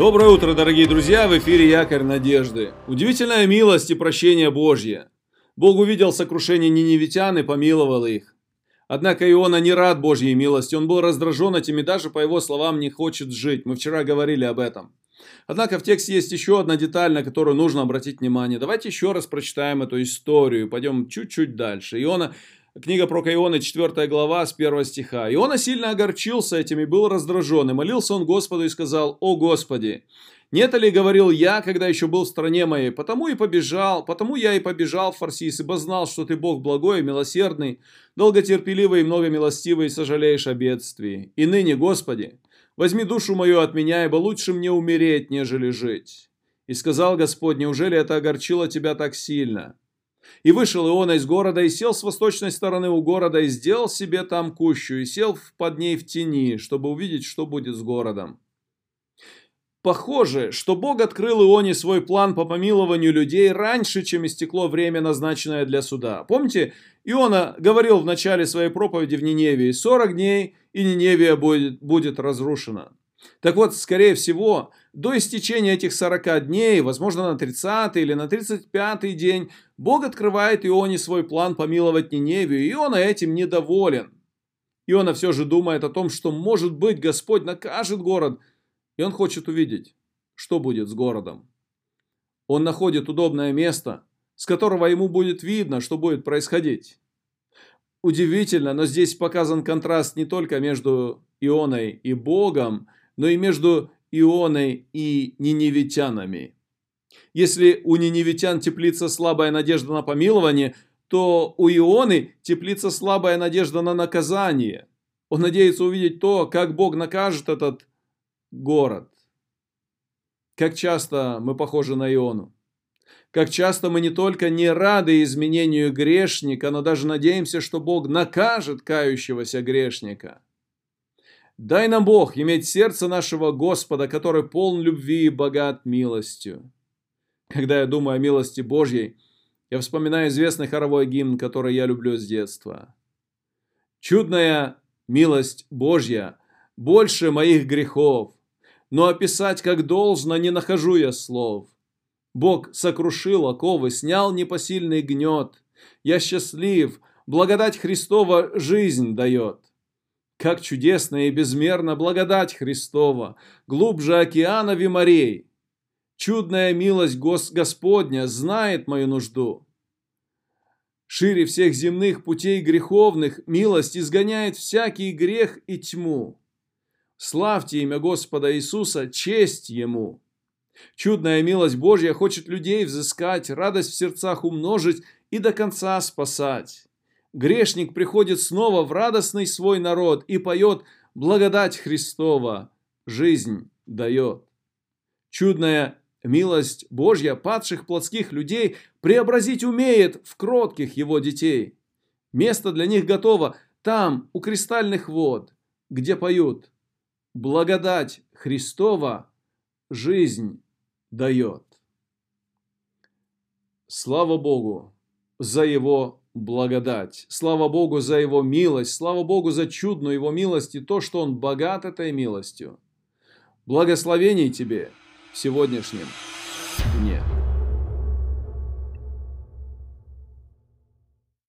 Доброе утро, дорогие друзья! В эфире Якорь Надежды. Удивительная милость и прощение Божье. Бог увидел сокрушение ниневитян и помиловал их. Однако Иона не рад Божьей милости, он был раздражен этим и даже, по его словам, не хочет жить. Мы вчера говорили об этом. Однако в тексте есть еще одна деталь, на которую нужно обратить внимание. Давайте еще раз прочитаем эту историю, пойдем чуть-чуть дальше. Иона Книга про Иона, 4 глава, с 1 стиха. Иона сильно огорчился этим и был раздражен, и молился он Господу и сказал, «О Господи, нет ли, говорил я, когда еще был в стране моей, потому и побежал, потому я и побежал в Фарсис, ибо знал, что ты Бог благой и милосердный, долготерпеливый и многомилостивый, и сожалеешь о бедствии. И ныне, Господи, возьми душу мою от меня, ибо лучше мне умереть, нежели жить». И сказал Господь, неужели это огорчило тебя так сильно? И вышел Иона из города, и сел с восточной стороны у города, и сделал себе там кущу, и сел под ней в тени, чтобы увидеть, что будет с городом. Похоже, что Бог открыл Ионе свой план по помилованию людей раньше, чем истекло время, назначенное для суда. Помните, Иона говорил в начале своей проповеди в Ниневии, «40 дней, и Ниневия будет, будет разрушена». Так вот, скорее всего, до истечения этих 40 дней, возможно на 30 или на 35 день, Бог открывает Ионе свой план помиловать Ниневию, и Иона этим недоволен. Иона все же думает о том, что, может быть, Господь накажет город, и он хочет увидеть, что будет с городом. Он находит удобное место, с которого ему будет видно, что будет происходить. Удивительно, но здесь показан контраст не только между Ионой и Богом, но и между Ионой и ниневитянами. Если у ниневитян теплится слабая надежда на помилование, то у Ионы теплится слабая надежда на наказание. Он надеется увидеть то, как Бог накажет этот город. Как часто мы похожи на Иону. Как часто мы не только не рады изменению грешника, но даже надеемся, что Бог накажет кающегося грешника. Дай нам Бог иметь сердце нашего Господа, который полн любви и богат милостью. Когда я думаю о милости Божьей, я вспоминаю известный хоровой гимн, который я люблю с детства. Чудная милость Божья больше моих грехов, но описать как должно не нахожу я слов. Бог сокрушил оковы, снял непосильный гнет. Я счастлив, благодать Христова жизнь дает. Как чудесно и безмерно благодать Христова, глубже океанов и морей. Чудная милость Гос Господня знает мою нужду. Шире всех земных путей греховных милость изгоняет всякий грех и тьму. Славьте имя Господа Иисуса, честь Ему. Чудная милость Божья хочет людей взыскать, радость в сердцах умножить и до конца спасать грешник приходит снова в радостный свой народ и поет «Благодать Христова, жизнь дает». Чудная милость Божья падших плотских людей преобразить умеет в кротких его детей. Место для них готово там, у кристальных вод, где поют «Благодать Христова, жизнь дает». Слава Богу за Его благодать. Слава Богу за Его милость, слава Богу за чудную Его милость и то, что Он богат этой милостью. Благословений тебе в сегодняшнем дне.